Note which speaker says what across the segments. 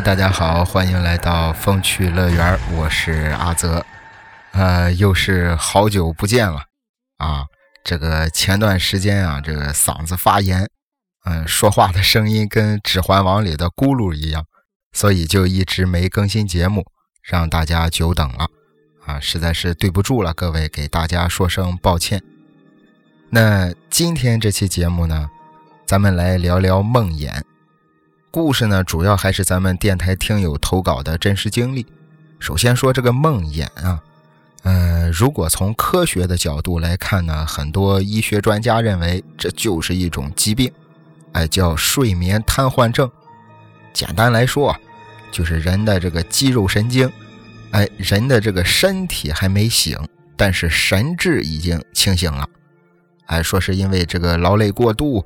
Speaker 1: 大家好，欢迎来到风趣乐园，我是阿泽。呃，又是好久不见了啊！这个前段时间啊，这个嗓子发炎，嗯，说话的声音跟《指环王》里的咕噜一样，所以就一直没更新节目，让大家久等了啊！实在是对不住了，各位，给大家说声抱歉。那今天这期节目呢，咱们来聊聊梦魇故事呢，主要还是咱们电台听友投稿的真实经历。首先说这个梦魇啊。呃，如果从科学的角度来看呢，很多医学专家认为这就是一种疾病，哎，叫睡眠瘫痪症。简单来说啊，就是人的这个肌肉神经，哎，人的这个身体还没醒，但是神志已经清醒了。哎，说是因为这个劳累过度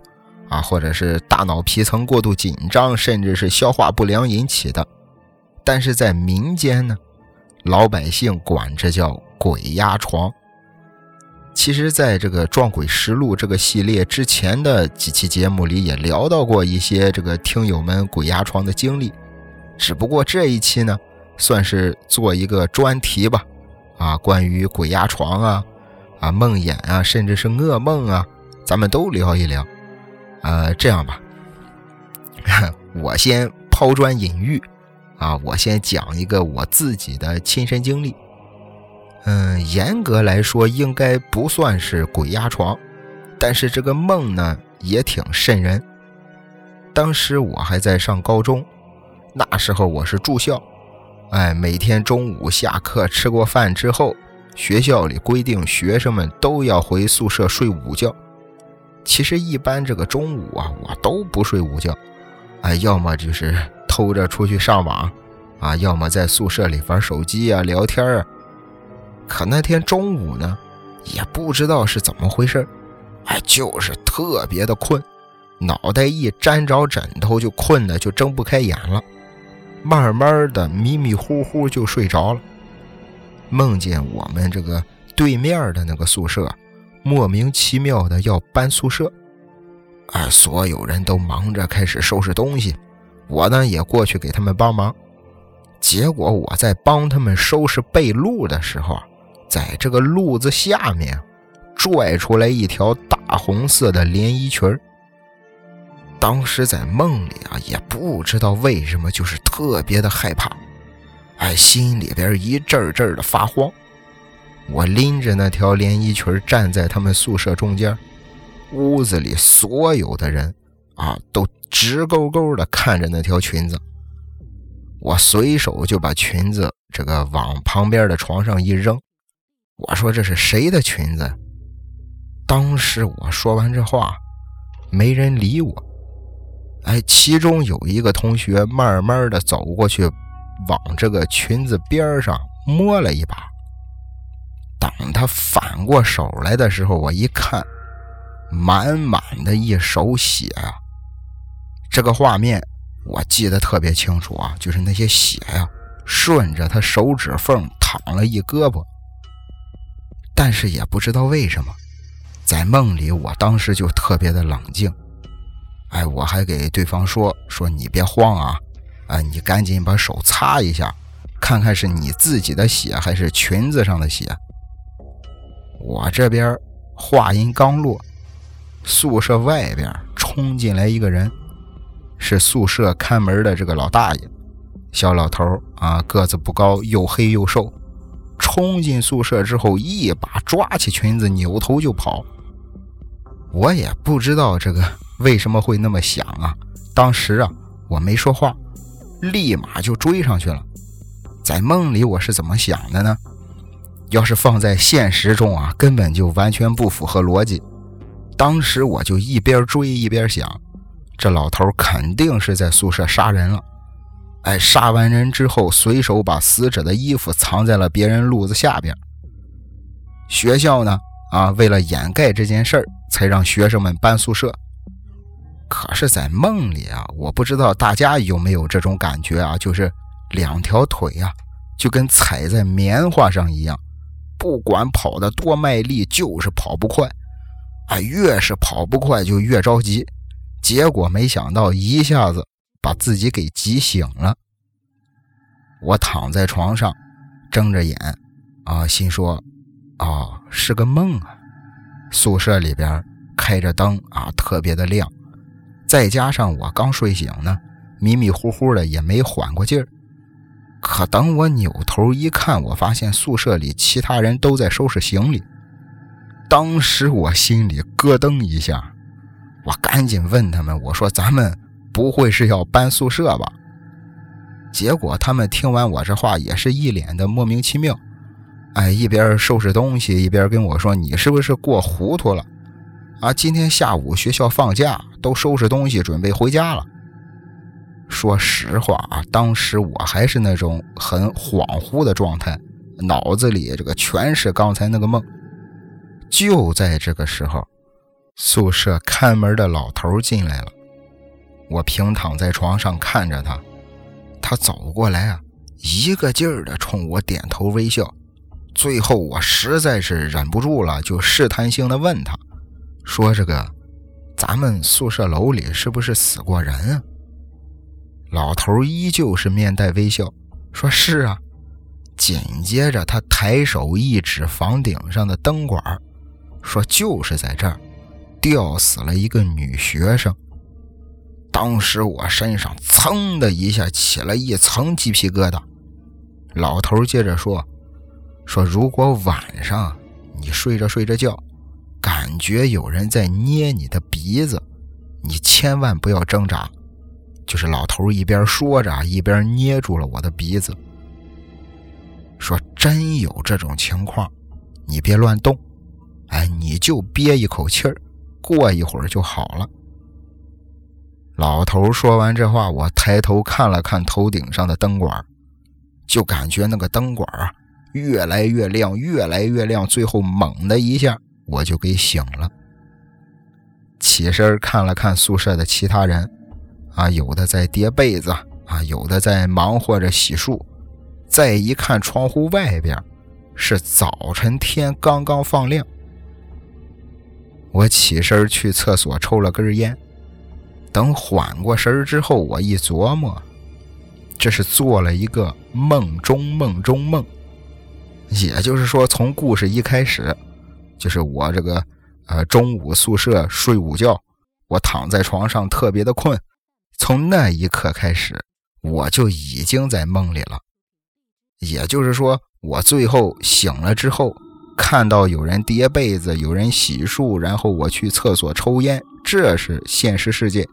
Speaker 1: 啊，或者是大脑皮层过度紧张，甚至是消化不良引起的。但是在民间呢，老百姓管这叫。鬼压床。其实，在这个《撞鬼实录》这个系列之前的几期节目里，也聊到过一些这个听友们鬼压床的经历。只不过这一期呢，算是做一个专题吧。啊，关于鬼压床啊，啊梦魇啊，甚至是噩梦啊，咱们都聊一聊。呃，这样吧，我先抛砖引玉，啊，我先讲一个我自己的亲身经历。嗯，严格来说应该不算是鬼压床，但是这个梦呢也挺瘆人。当时我还在上高中，那时候我是住校，哎，每天中午下课吃过饭之后，学校里规定学生们都要回宿舍睡午觉。其实一般这个中午啊，我都不睡午觉，哎，要么就是偷着出去上网，啊，要么在宿舍里玩手机啊、聊天啊。可那天中午呢，也不知道是怎么回事哎，就是特别的困，脑袋一沾着枕头就困的就睁不开眼了，慢慢的迷迷糊糊就睡着了。梦见我们这个对面的那个宿舍，莫名其妙的要搬宿舍，哎，所有人都忙着开始收拾东西，我呢也过去给他们帮忙。结果我在帮他们收拾被褥的时候。在这个褥子下面，拽出来一条大红色的连衣裙当时在梦里啊，也不知道为什么，就是特别的害怕，哎，心里边一阵阵的发慌。我拎着那条连衣裙站在他们宿舍中间，屋子里所有的人啊，都直勾勾的看着那条裙子。我随手就把裙子这个往旁边的床上一扔。我说这是谁的裙子？当时我说完这话，没人理我。哎，其中有一个同学慢慢的走过去，往这个裙子边上摸了一把。等他反过手来的时候，我一看，满满的一手血啊！这个画面我记得特别清楚啊，就是那些血呀，顺着他手指缝淌了一胳膊。但是也不知道为什么，在梦里，我当时就特别的冷静。哎，我还给对方说说你别慌啊，啊，你赶紧把手擦一下，看看是你自己的血还是裙子上的血。我这边话音刚落，宿舍外边冲进来一个人，是宿舍看门的这个老大爷，小老头啊，个子不高，又黑又瘦。冲进宿舍之后，一把抓起裙子，扭头就跑。我也不知道这个为什么会那么想啊。当时啊，我没说话，立马就追上去了。在梦里我是怎么想的呢？要是放在现实中啊，根本就完全不符合逻辑。当时我就一边追一边想，这老头肯定是在宿舍杀人了。哎，杀完人之后，随手把死者的衣服藏在了别人褥子下边。学校呢，啊，为了掩盖这件事儿，才让学生们搬宿舍。可是，在梦里啊，我不知道大家有没有这种感觉啊，就是两条腿啊，就跟踩在棉花上一样，不管跑得多卖力，就是跑不快。啊，越是跑不快，就越着急。结果没想到，一下子。把自己给急醒了。我躺在床上，睁着眼，啊，心说，啊，是个梦啊。宿舍里边开着灯啊，特别的亮，再加上我刚睡醒呢，迷迷糊糊的也没缓过劲儿。可等我扭头一看，我发现宿舍里其他人都在收拾行李。当时我心里咯噔一下，我赶紧问他们：“我说咱们不会是要搬宿舍吧？”结果他们听完我这话，也是一脸的莫名其妙。哎，一边收拾东西，一边跟我说：“你是不是过糊涂了？啊，今天下午学校放假，都收拾东西准备回家了。”说实话啊，当时我还是那种很恍惚的状态，脑子里这个全是刚才那个梦。就在这个时候，宿舍看门的老头进来了。我平躺在床上看着他，他走过来啊，一个劲儿的冲我点头微笑。最后我实在是忍不住了，就试探性的问他，说：“这个，咱们宿舍楼里是不是死过人啊？”老头依旧是面带微笑，说是啊。紧接着他抬手一指房顶上的灯管，说就是在这儿，吊死了一个女学生。当时我身上噌的一下起了一层鸡皮疙瘩。老头接着说：“说如果晚上你睡着睡着觉，感觉有人在捏你的鼻子，你千万不要挣扎。”就是老头一边说着，一边捏住了我的鼻子，说：“真有这种情况，你别乱动，哎，你就憋一口气儿，过一会儿就好了。”老头说完这话，我抬头看了看头顶上的灯管，就感觉那个灯管啊越来越亮，越来越亮，最后猛的一下，我就给醒了。起身看了看宿舍的其他人。啊，有的在叠被子，啊，有的在忙活着洗漱。再一看窗户外边，是早晨天刚刚放亮。我起身去厕所抽了根烟，等缓过神之后，我一琢磨，这是做了一个梦中梦中梦。也就是说，从故事一开始，就是我这个呃中午宿舍睡午觉，我躺在床上特别的困。从那一刻开始，我就已经在梦里了。也就是说，我最后醒了之后，看到有人叠被子，有人洗漱，然后我去厕所抽烟，这是现实世界。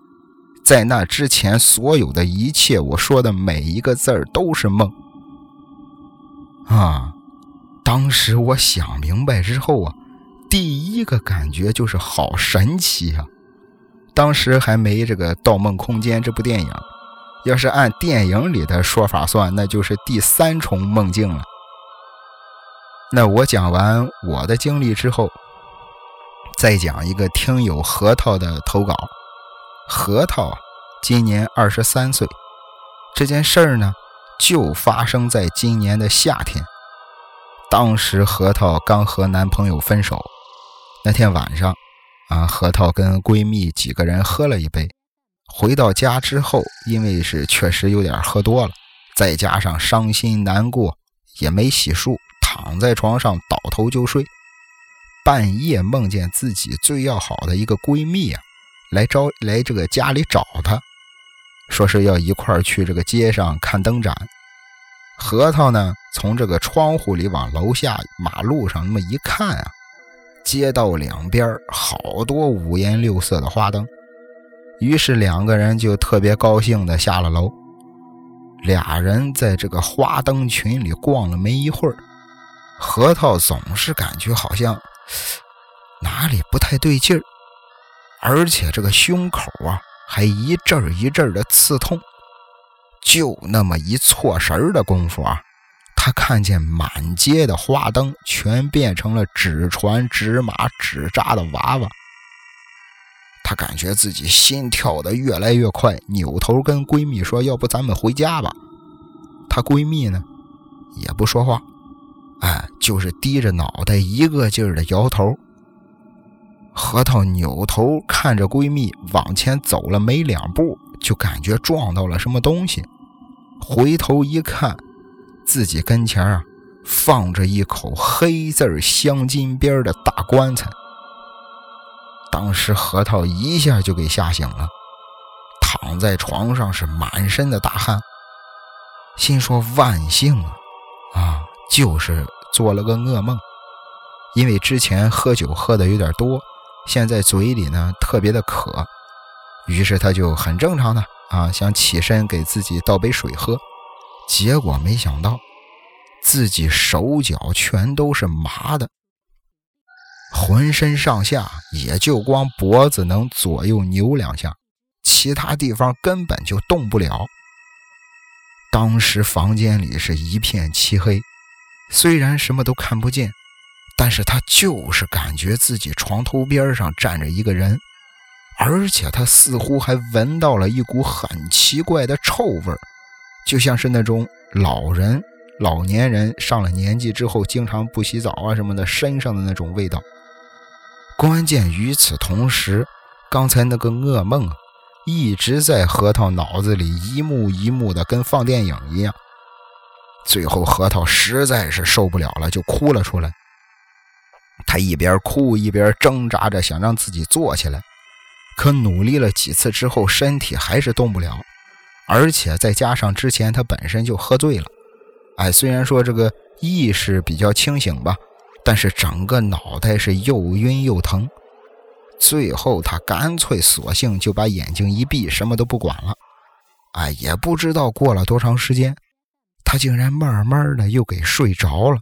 Speaker 1: 在那之前，所有的一切，我说的每一个字儿都是梦。啊！当时我想明白之后啊，第一个感觉就是好神奇啊！当时还没这个《盗梦空间》这部电影，要是按电影里的说法算，那就是第三重梦境了。那我讲完我的经历之后，再讲一个听友核桃的投稿。核桃今年二十三岁，这件事儿呢，就发生在今年的夏天。当时核桃刚和男朋友分手，那天晚上。啊，核桃跟闺蜜几个人喝了一杯，回到家之后，因为是确实有点喝多了，再加上伤心难过，也没洗漱，躺在床上倒头就睡。半夜梦见自己最要好的一个闺蜜啊，来招来这个家里找她，说是要一块去这个街上看灯展。核桃呢，从这个窗户里往楼下马路上那么一看啊。街道两边好多五颜六色的花灯，于是两个人就特别高兴的下了楼。俩人在这个花灯群里逛了没一会儿，核桃总是感觉好像哪里不太对劲儿，而且这个胸口啊还一阵一阵的刺痛。就那么一错神的功夫啊！他看见满街的花灯全变成了纸船、纸马、纸扎的娃娃，他感觉自己心跳的越来越快，扭头跟闺蜜说：“要不咱们回家吧？”她闺蜜呢也不说话，哎，就是低着脑袋一个劲儿的摇头。核桃扭头看着闺蜜往前走了没两步，就感觉撞到了什么东西，回头一看，自己跟前啊放着一口黑字镶金边的大棺材。当时核桃一下就给吓醒了，躺在床上是满身的大汗，心说万幸啊，啊，就是做了个噩梦，因为之前喝酒喝的有点多，现在嘴里呢特别的渴。于是他就很正常的啊，想起身给自己倒杯水喝，结果没想到自己手脚全都是麻的，浑身上下也就光脖子能左右扭两下，其他地方根本就动不了。当时房间里是一片漆黑，虽然什么都看不见，但是他就是感觉自己床头边上站着一个人。而且他似乎还闻到了一股很奇怪的臭味就像是那种老人、老年人上了年纪之后经常不洗澡啊什么的身上的那种味道。关键与此同时，刚才那个噩梦啊，一直在核桃脑子里一幕一幕的，跟放电影一样。最后，核桃实在是受不了了，就哭了出来。他一边哭一边挣扎着想让自己坐起来。可努力了几次之后，身体还是动不了，而且再加上之前他本身就喝醉了，哎，虽然说这个意识比较清醒吧，但是整个脑袋是又晕又疼。最后他干脆索性就把眼睛一闭，什么都不管了。哎，也不知道过了多长时间，他竟然慢慢的又给睡着了。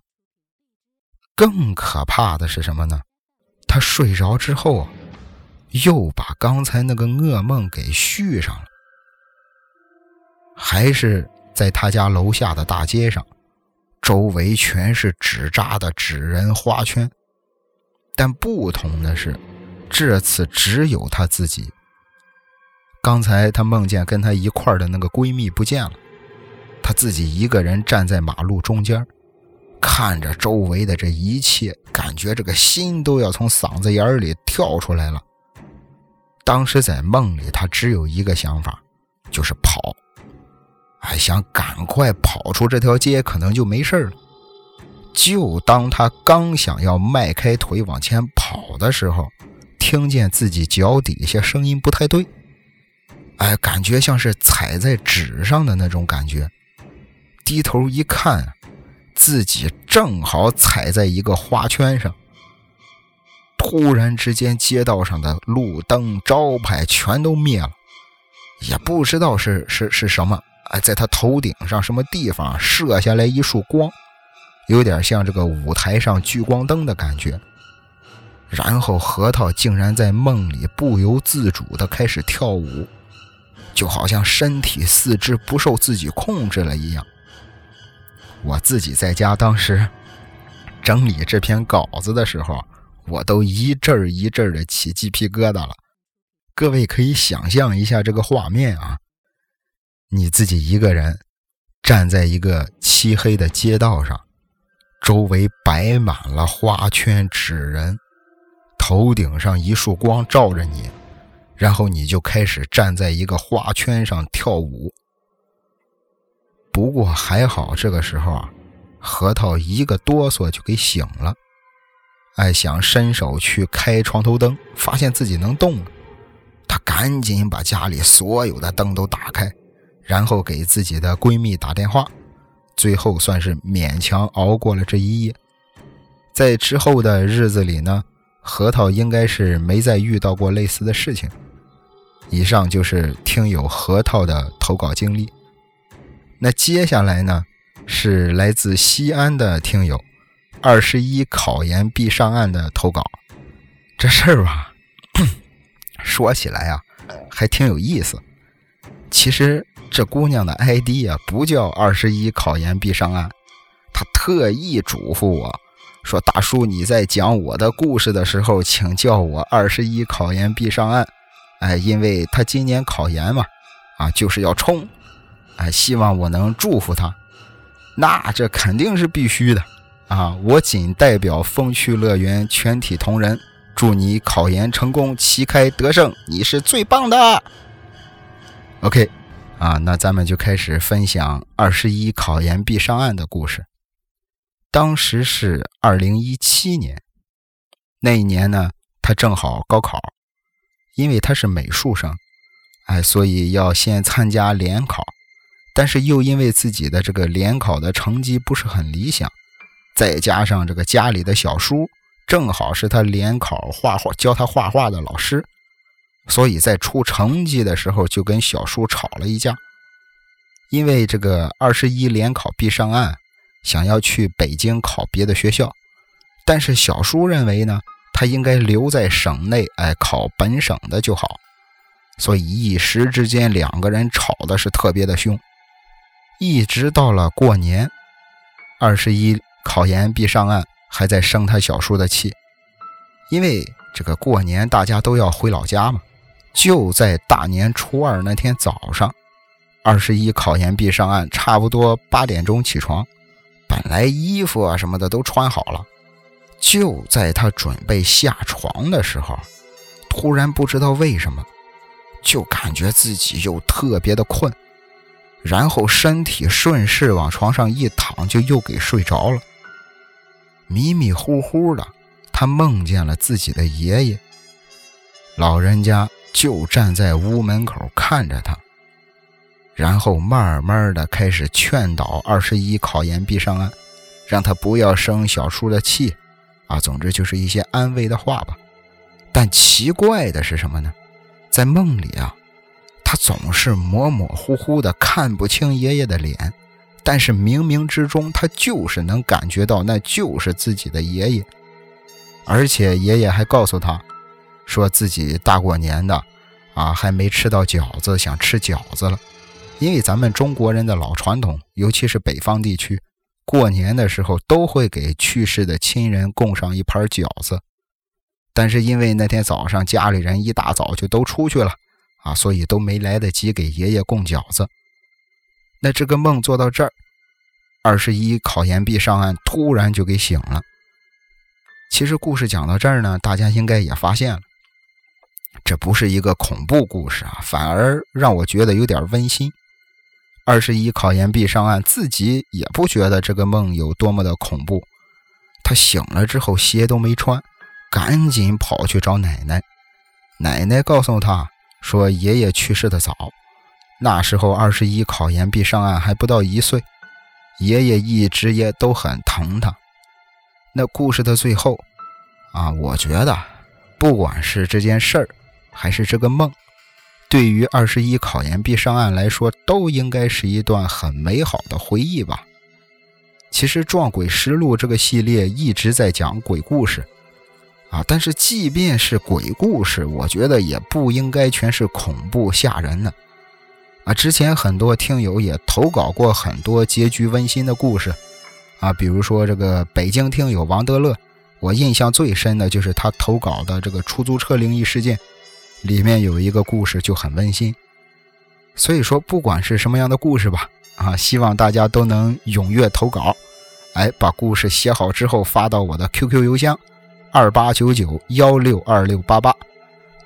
Speaker 1: 更可怕的是什么呢？他睡着之后。又把刚才那个噩梦给续上了，还是在他家楼下的大街上，周围全是纸扎的纸人花圈，但不同的是，这次只有他自己。刚才他梦见跟他一块的那个闺蜜不见了，他自己一个人站在马路中间，看着周围的这一切，感觉这个心都要从嗓子眼里跳出来了。当时在梦里，他只有一个想法，就是跑，还想赶快跑出这条街，可能就没事了。就当他刚想要迈开腿往前跑的时候，听见自己脚底下声音不太对，哎，感觉像是踩在纸上的那种感觉。低头一看，自己正好踩在一个花圈上。突然之间，街道上的路灯、招牌全都灭了，也不知道是是是什么。啊，在他头顶上什么地方射下来一束光，有点像这个舞台上聚光灯的感觉。然后核桃竟然在梦里不由自主地开始跳舞，就好像身体四肢不受自己控制了一样。我自己在家当时整理这篇稿子的时候。我都一阵儿一阵儿的起鸡皮疙瘩了，各位可以想象一下这个画面啊，你自己一个人站在一个漆黑的街道上，周围摆满了花圈纸人，头顶上一束光照着你，然后你就开始站在一个花圈上跳舞。不过还好，这个时候啊，核桃一个哆嗦就给醒了。哎，想伸手去开床头灯，发现自己能动了。他赶紧把家里所有的灯都打开，然后给自己的闺蜜打电话，最后算是勉强熬过了这一夜。在之后的日子里呢，核桃应该是没再遇到过类似的事情。以上就是听友核桃的投稿经历。那接下来呢，是来自西安的听友。二十一考研必上岸的投稿，这事儿吧，说起来啊，还挺有意思。其实这姑娘的 ID 啊，不叫二十一考研必上岸，她特意嘱咐我说：“大叔，你在讲我的故事的时候，请叫我二十一考研必上岸。”哎，因为她今年考研嘛，啊，就是要冲，哎，希望我能祝福她。那这肯定是必须的。啊！我仅代表风趣乐园全体同仁，祝你考研成功，旗开得胜！你是最棒的。OK，啊，那咱们就开始分享二十一考研必上岸的故事。当时是二零一七年，那一年呢，他正好高考，因为他是美术生，哎，所以要先参加联考。但是又因为自己的这个联考的成绩不是很理想，再加上这个家里的小叔正好是他联考画画教他画画的老师，所以在出成绩的时候就跟小叔吵了一架。因为这个二十一联考必上岸，想要去北京考别的学校，但是小叔认为呢，他应该留在省内，哎，考本省的就好，所以一时之间两个人吵的是特别的凶。一直到了过年，二十一考研必上岸，还在生他小叔的气。因为这个过年大家都要回老家嘛。就在大年初二那天早上，二十一考研必上岸，差不多八点钟起床，本来衣服啊什么的都穿好了。就在他准备下床的时候，突然不知道为什么，就感觉自己又特别的困。然后身体顺势往床上一躺，就又给睡着了。迷迷糊糊的，他梦见了自己的爷爷。老人家就站在屋门口看着他，然后慢慢的开始劝导二十一考研必上岸，让他不要生小叔的气。啊，总之就是一些安慰的话吧。但奇怪的是什么呢？在梦里啊。他总是模模糊糊的看不清爷爷的脸，但是冥冥之中，他就是能感觉到那就是自己的爷爷。而且爷爷还告诉他，说自己大过年的，啊，还没吃到饺子，想吃饺子了。因为咱们中国人的老传统，尤其是北方地区，过年的时候都会给去世的亲人供上一盘饺子。但是因为那天早上家里人一大早就都出去了。啊，所以都没来得及给爷爷供饺子。那这个梦做到这儿，二十一考研必上岸，突然就给醒了。其实故事讲到这儿呢，大家应该也发现了，这不是一个恐怖故事啊，反而让我觉得有点温馨。二十一考研必上岸，自己也不觉得这个梦有多么的恐怖。他醒了之后，鞋都没穿，赶紧跑去找奶奶。奶奶告诉他。说爷爷去世的早，那时候二十一考研必上岸还不到一岁，爷爷一直也都很疼他。那故事的最后，啊，我觉得不管是这件事儿，还是这个梦，对于二十一考研必上岸来说，都应该是一段很美好的回忆吧。其实《撞鬼实录》这个系列一直在讲鬼故事。啊！但是即便是鬼故事，我觉得也不应该全是恐怖吓人的。啊，之前很多听友也投稿过很多结局温馨的故事，啊，比如说这个北京听友王德乐，我印象最深的就是他投稿的这个出租车灵异事件，里面有一个故事就很温馨。所以说，不管是什么样的故事吧，啊，希望大家都能踊跃投稿，哎，把故事写好之后发到我的 QQ 邮箱。二八九九幺六二六八八，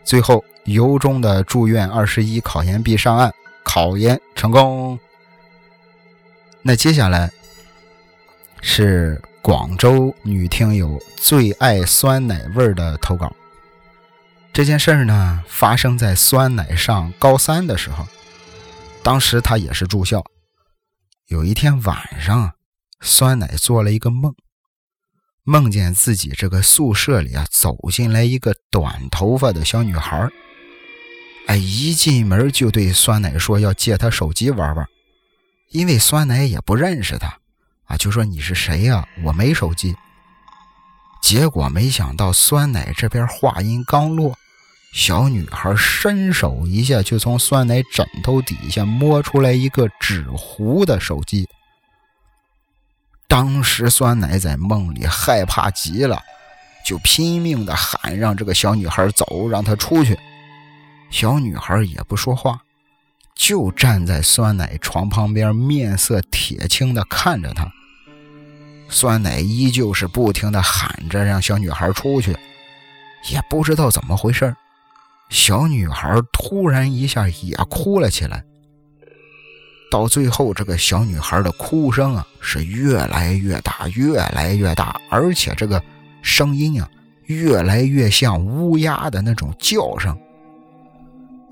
Speaker 1: 最后由衷的祝愿二十一考研必上岸，考研成功。那接下来是广州女听友最爱酸奶味儿的投稿。这件事儿呢，发生在酸奶上高三的时候，当时她也是住校。有一天晚上，酸奶做了一个梦。梦见自己这个宿舍里啊，走进来一个短头发的小女孩哎，一进门就对酸奶说要借她手机玩玩，因为酸奶也不认识她，啊，就说你是谁呀？我没手机。结果没想到酸奶这边话音刚落，小女孩伸手一下就从酸奶枕头底下摸出来一个纸糊的手机。当时酸奶在梦里害怕极了，就拼命的喊让这个小女孩走，让她出去。小女孩也不说话，就站在酸奶床旁边，面色铁青的看着她。酸奶依旧是不停的喊着让小女孩出去，也不知道怎么回事小女孩突然一下也哭了起来。到最后，这个小女孩的哭声啊是越来越大，越来越大，而且这个声音啊越来越像乌鸦的那种叫声。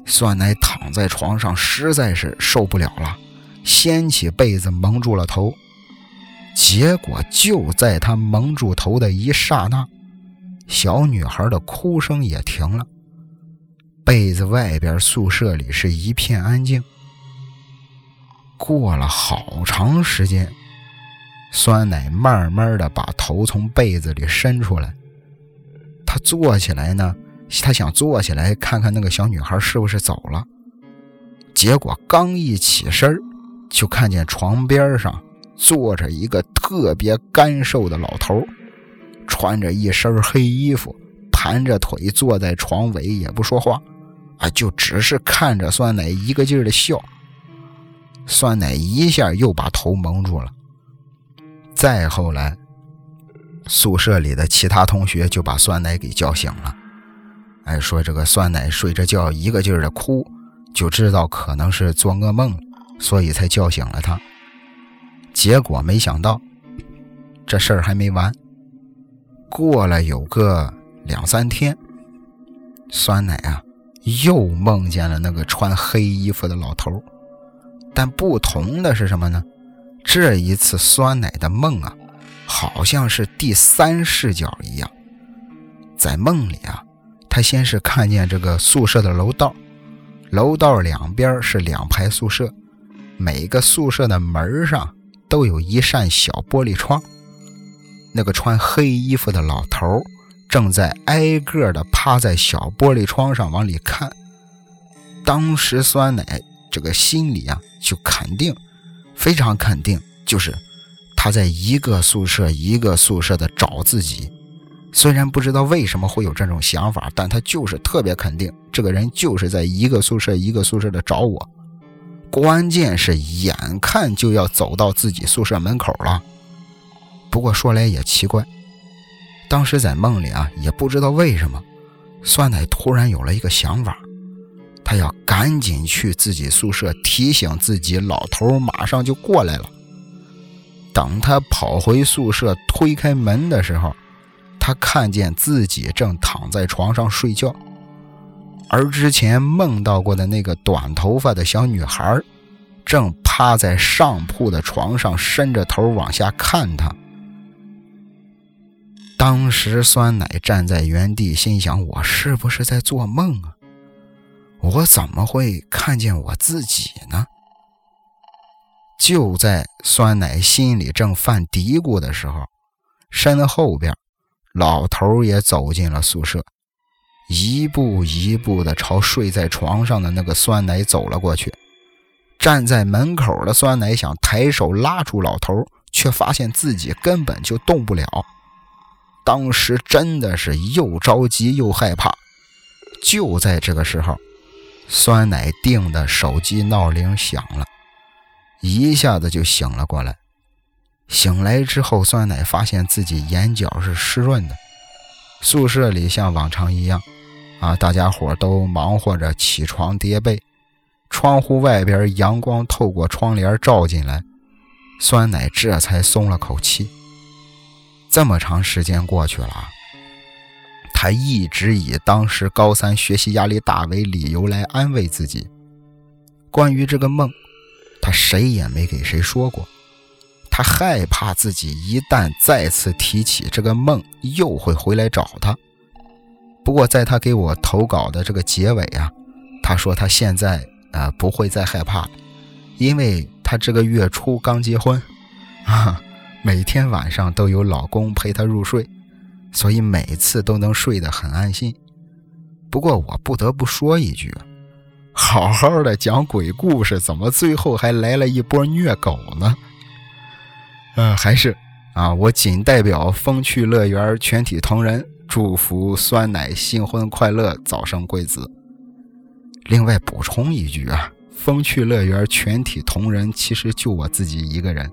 Speaker 1: 酸奶躺在床上，实在是受不了了，掀起被子蒙住了头。结果就在他蒙住头的一刹那，小女孩的哭声也停了。被子外边宿舍里是一片安静。过了好长时间，酸奶慢慢的把头从被子里伸出来。他坐起来呢，他想坐起来看看那个小女孩是不是走了。结果刚一起身就看见床边上坐着一个特别干瘦的老头，穿着一身黑衣服，盘着腿坐在床尾，也不说话，啊，就只是看着酸奶一个劲儿的笑。酸奶一下又把头蒙住了。再后来，宿舍里的其他同学就把酸奶给叫醒了。哎，说这个酸奶睡着觉一个劲儿的哭，就知道可能是做噩梦，所以才叫醒了他。结果没想到，这事儿还没完。过了有个两三天，酸奶啊又梦见了那个穿黑衣服的老头。但不同的是什么呢？这一次酸奶的梦啊，好像是第三视角一样。在梦里啊，他先是看见这个宿舍的楼道，楼道两边是两排宿舍，每个宿舍的门上都有一扇小玻璃窗。那个穿黑衣服的老头正在挨个的趴在小玻璃窗上往里看。当时酸奶。这个心里啊，就肯定，非常肯定，就是他在一个宿舍一个宿舍的找自己。虽然不知道为什么会有这种想法，但他就是特别肯定，这个人就是在一个宿舍一个宿舍的找我。关键是眼看就要走到自己宿舍门口了。不过说来也奇怪，当时在梦里啊，也不知道为什么，酸奶突然有了一个想法。他要赶紧去自己宿舍提醒自己，老头马上就过来了。等他跑回宿舍推开门的时候，他看见自己正躺在床上睡觉，而之前梦到过的那个短头发的小女孩，正趴在上铺的床上，伸着头往下看他。当时酸奶站在原地，心想：我是不是在做梦啊？我怎么会看见我自己呢？就在酸奶心里正犯嘀咕的时候，身后边老头也走进了宿舍，一步一步的朝睡在床上的那个酸奶走了过去。站在门口的酸奶想抬手拉住老头，却发现自己根本就动不了。当时真的是又着急又害怕。就在这个时候。酸奶定的手机闹铃响了，一下子就醒了过来。醒来之后，酸奶发现自己眼角是湿润的。宿舍里像往常一样，啊，大家伙都忙活着起床叠被。窗户外边阳光透过窗帘照进来，酸奶这才松了口气。这么长时间过去了。他一直以当时高三学习压力大为理由来安慰自己。关于这个梦，他谁也没给谁说过。他害怕自己一旦再次提起这个梦，又会回来找他。不过，在他给我投稿的这个结尾啊，他说他现在啊不会再害怕了，因为他这个月初刚结婚，啊，每天晚上都有老公陪他入睡。所以每次都能睡得很安心。不过我不得不说一句，好好的讲鬼故事，怎么最后还来了一波虐狗呢？呃，还是啊，我仅代表风趣乐园全体同仁祝福酸奶新婚快乐，早生贵子。另外补充一句啊，风趣乐园全体同仁其实就我自己一个人。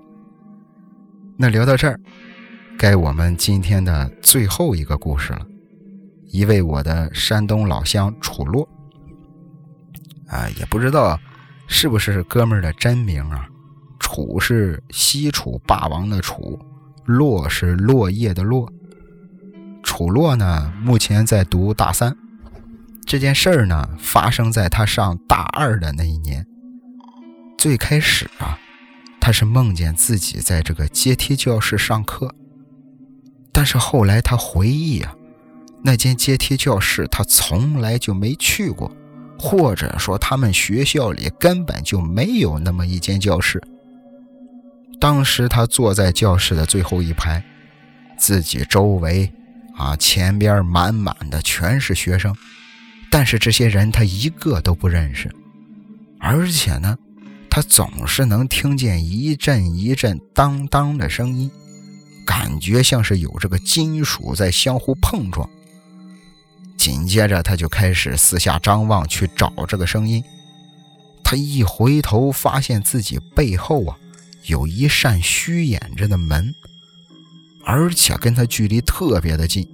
Speaker 1: 那聊到这儿。该我们今天的最后一个故事了，一位我的山东老乡楚洛，啊，也不知道是不是哥们儿的真名啊？楚是西楚霸王的楚，落是落叶的落。楚洛呢，目前在读大三。这件事儿呢，发生在他上大二的那一年。最开始啊，他是梦见自己在这个阶梯教室上课，但是后来他回忆啊。那间阶梯教室，他从来就没去过，或者说他们学校里根本就没有那么一间教室。当时他坐在教室的最后一排，自己周围啊前边满满的全是学生，但是这些人他一个都不认识，而且呢，他总是能听见一阵一阵当当的声音，感觉像是有这个金属在相互碰撞。紧接着，他就开始四下张望，去找这个声音。他一回头，发现自己背后啊有一扇虚掩着的门，而且跟他距离特别的近。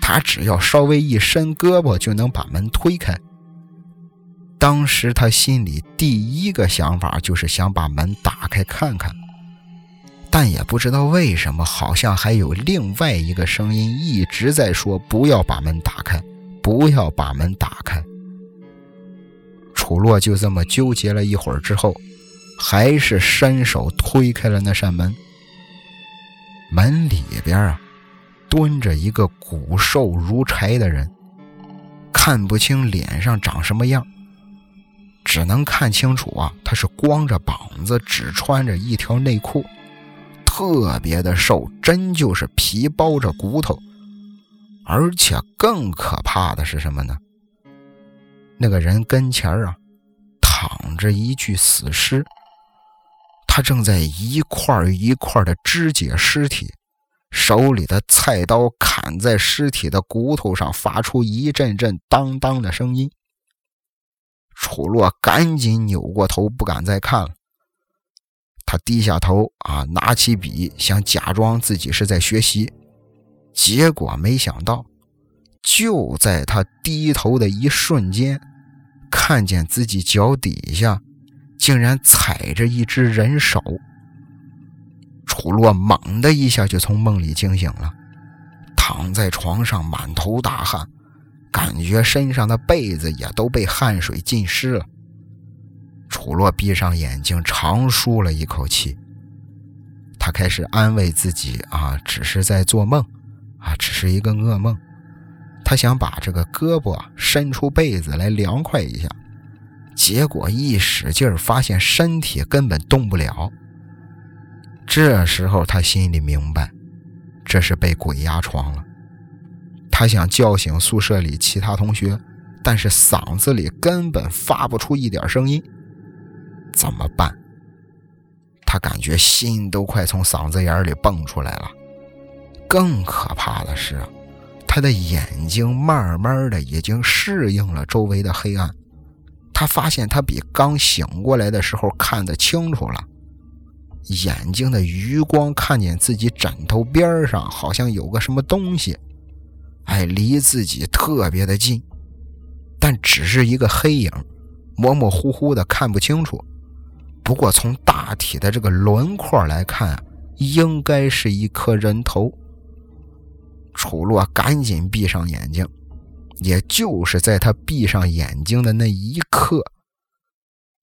Speaker 1: 他只要稍微一伸胳膊，就能把门推开。当时他心里第一个想法就是想把门打开看看，但也不知道为什么，好像还有另外一个声音一直在说：“不要把门打开。”不要把门打开。楚洛就这么纠结了一会儿之后，还是伸手推开了那扇门。门里边啊，蹲着一个骨瘦如柴的人，看不清脸上长什么样，只能看清楚啊，他是光着膀子，只穿着一条内裤，特别的瘦，真就是皮包着骨头。而且更可怕的是什么呢？那个人跟前啊，躺着一具死尸，他正在一块一块的肢解尸体，手里的菜刀砍在尸体的骨头上，发出一阵阵当当的声音。楚洛赶紧扭过头，不敢再看了。他低下头啊，拿起笔，想假装自己是在学习。结果没想到，就在他低头的一瞬间，看见自己脚底下竟然踩着一只人手。楚洛猛的一下就从梦里惊醒了，躺在床上满头大汗，感觉身上的被子也都被汗水浸湿了。楚洛闭上眼睛，长舒了一口气。他开始安慰自己：“啊，只是在做梦。”啊，只是一个噩梦。他想把这个胳膊伸出被子来凉快一下，结果一使劲发现身体根本动不了。这时候他心里明白，这是被鬼压床了。他想叫醒宿舍里其他同学，但是嗓子里根本发不出一点声音。怎么办？他感觉心都快从嗓子眼里蹦出来了。更可怕的是，他的眼睛慢慢的已经适应了周围的黑暗。他发现他比刚醒过来的时候看得清楚了，眼睛的余光看见自己枕头边上好像有个什么东西，哎，离自己特别的近，但只是一个黑影，模模糊糊的看不清楚。不过从大体的这个轮廓来看，应该是一颗人头。楚洛赶紧闭上眼睛，也就是在他闭上眼睛的那一刻，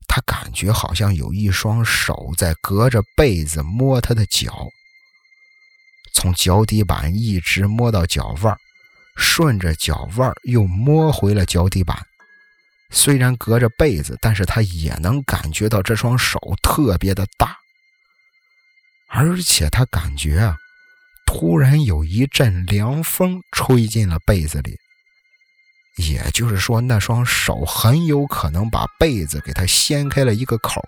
Speaker 1: 他感觉好像有一双手在隔着被子摸他的脚，从脚底板一直摸到脚腕，顺着脚腕又摸回了脚底板。虽然隔着被子，但是他也能感觉到这双手特别的大，而且他感觉啊。突然有一阵凉风吹进了被子里，也就是说，那双手很有可能把被子给他掀开了一个口。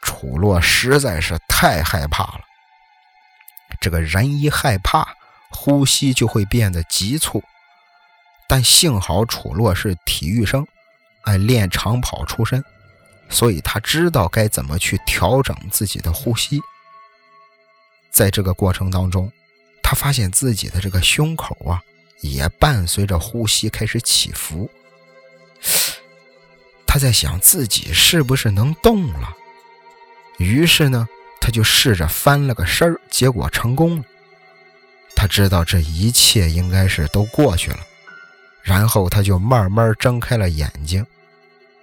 Speaker 1: 楚洛实在是太害怕了。这个人一害怕，呼吸就会变得急促。但幸好楚洛是体育生，爱练长跑出身，所以他知道该怎么去调整自己的呼吸。在这个过程当中，他发现自己的这个胸口啊，也伴随着呼吸开始起伏。他在想自己是不是能动了，于是呢，他就试着翻了个身儿，结果成功了。他知道这一切应该是都过去了，然后他就慢慢睁开了眼睛，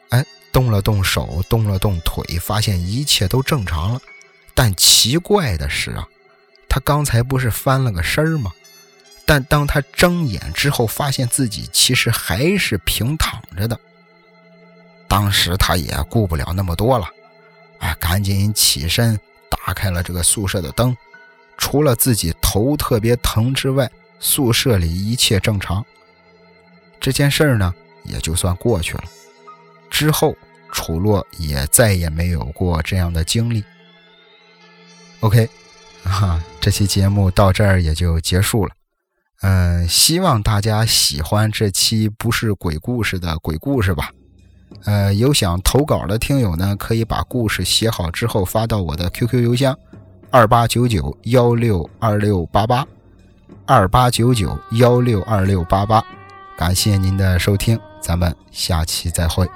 Speaker 1: 哎，动了动手，动了动腿，发现一切都正常了。但奇怪的是啊，他刚才不是翻了个身吗？但当他睁眼之后，发现自己其实还是平躺着的。当时他也顾不了那么多了，哎，赶紧起身打开了这个宿舍的灯。除了自己头特别疼之外，宿舍里一切正常。这件事儿呢，也就算过去了。之后，楚洛也再也没有过这样的经历。OK，哈，这期节目到这儿也就结束了。嗯，希望大家喜欢这期不是鬼故事的鬼故事吧。呃，有想投稿的听友呢，可以把故事写好之后发到我的 QQ 邮箱。二八九九幺六二六八八，二八九九幺六二六八八，感谢您的收听，咱们下期再会。